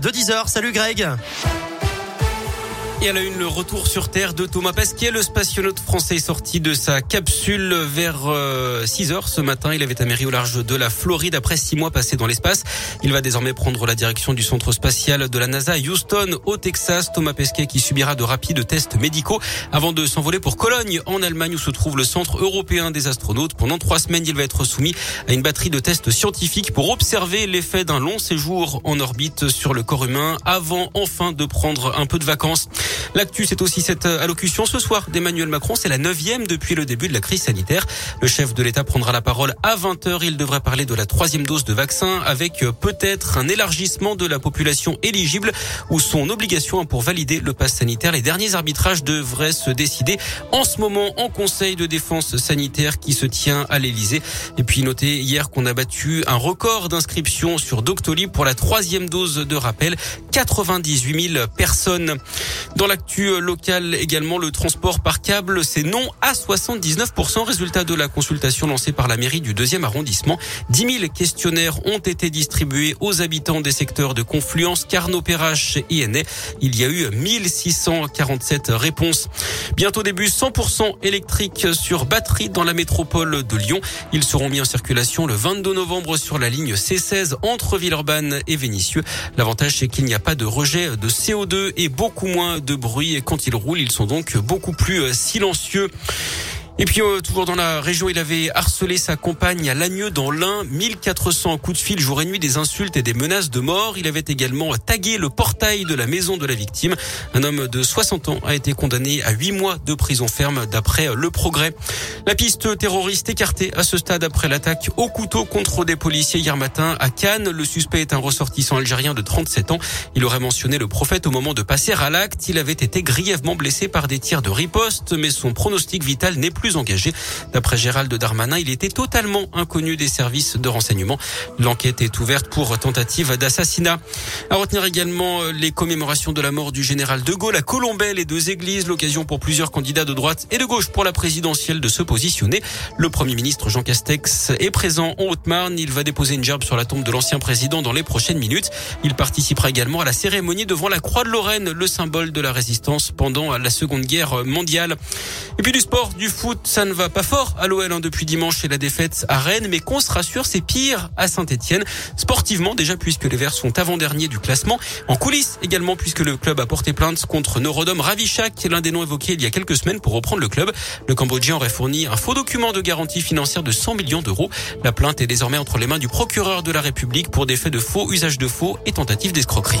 De 10h, salut Greg et à la une, le retour sur Terre de Thomas Pesquet. Le spationaute français sorti de sa capsule vers 6 euh, heures ce matin. Il avait améri au large de la Floride après six mois passés dans l'espace. Il va désormais prendre la direction du centre spatial de la NASA Houston, au Texas. Thomas Pesquet qui subira de rapides tests médicaux avant de s'envoler pour Cologne, en Allemagne, où se trouve le centre européen des astronautes. Pendant trois semaines, il va être soumis à une batterie de tests scientifiques pour observer l'effet d'un long séjour en orbite sur le corps humain avant enfin de prendre un peu de vacances. L'actu, c'est aussi cette euh, allocution ce soir d'Emmanuel Macron. C'est la neuvième depuis le début de la crise sanitaire. Le chef de l'État prendra la parole à 20h. Il devrait parler de la troisième dose de vaccin avec euh, peut-être un élargissement de la population éligible ou son obligation pour valider le pass sanitaire. Les derniers arbitrages devraient se décider en ce moment en Conseil de défense sanitaire qui se tient à l'Elysée. Et puis notez hier qu'on a battu un record d'inscription sur Doctolib pour la troisième dose de rappel. 98 000 personnes. Dans l'actu locale également, le transport par câble, c'est non à 79%. Résultat de la consultation lancée par la mairie du deuxième arrondissement. 10 000 questionnaires ont été distribués aux habitants des secteurs de Confluence, Carnot, Perrache et Ennais. Il y a eu 1647 réponses. Bientôt des bus 100% électriques sur batterie dans la métropole de Lyon. Ils seront mis en circulation le 22 novembre sur la ligne C16 entre Villeurbanne et Vénissieux. L'avantage, c'est qu'il n'y a pas de rejet de CO2 et beaucoup moins de bruit et quand ils roulent, ils sont donc beaucoup plus euh, silencieux. Et puis euh, toujours dans la région, il avait harcelé sa compagne à Lagneux dans l'Ain, 1400 coups de fil jour et nuit, des insultes et des menaces de mort. Il avait également tagué le portail de la maison de la victime. Un homme de 60 ans a été condamné à 8 mois de prison ferme d'après Le Progrès. La piste terroriste écartée à ce stade après l'attaque au couteau contre des policiers hier matin à Cannes. Le suspect est un ressortissant algérien de 37 ans. Il aurait mentionné le prophète au moment de passer à l'acte. Il avait été grièvement blessé par des tirs de riposte, mais son pronostic vital n'est plus engagé. D'après Gérald Darmanin, il était totalement inconnu des services de renseignement. L'enquête est ouverte pour tentative d'assassinat. À retenir également euh, les commémorations de la mort du général de Gaulle à Colombelle et deux églises, l'occasion pour plusieurs candidats de droite et de gauche pour la présidentielle de se positionner. Le premier ministre Jean Castex est présent en Haute-Marne. Il va déposer une gerbe sur la tombe de l'ancien président dans les prochaines minutes. Il participera également à la cérémonie devant la Croix de Lorraine, le symbole de la résistance pendant la Seconde Guerre mondiale. Et puis du sport, du ça ne va pas fort à l'OL hein, depuis dimanche et la défaite à Rennes, mais qu'on se rassure, c'est pire à Saint-Etienne. Sportivement déjà puisque les Verts sont avant-derniers du classement. En coulisses également puisque le club a porté plainte contre Norodom Ravichak, l'un des noms évoqués il y a quelques semaines pour reprendre le club. Le Cambodgien aurait fourni un faux document de garantie financière de 100 millions d'euros. La plainte est désormais entre les mains du procureur de la République pour des faits de faux, usage de faux et tentative d'escroquerie.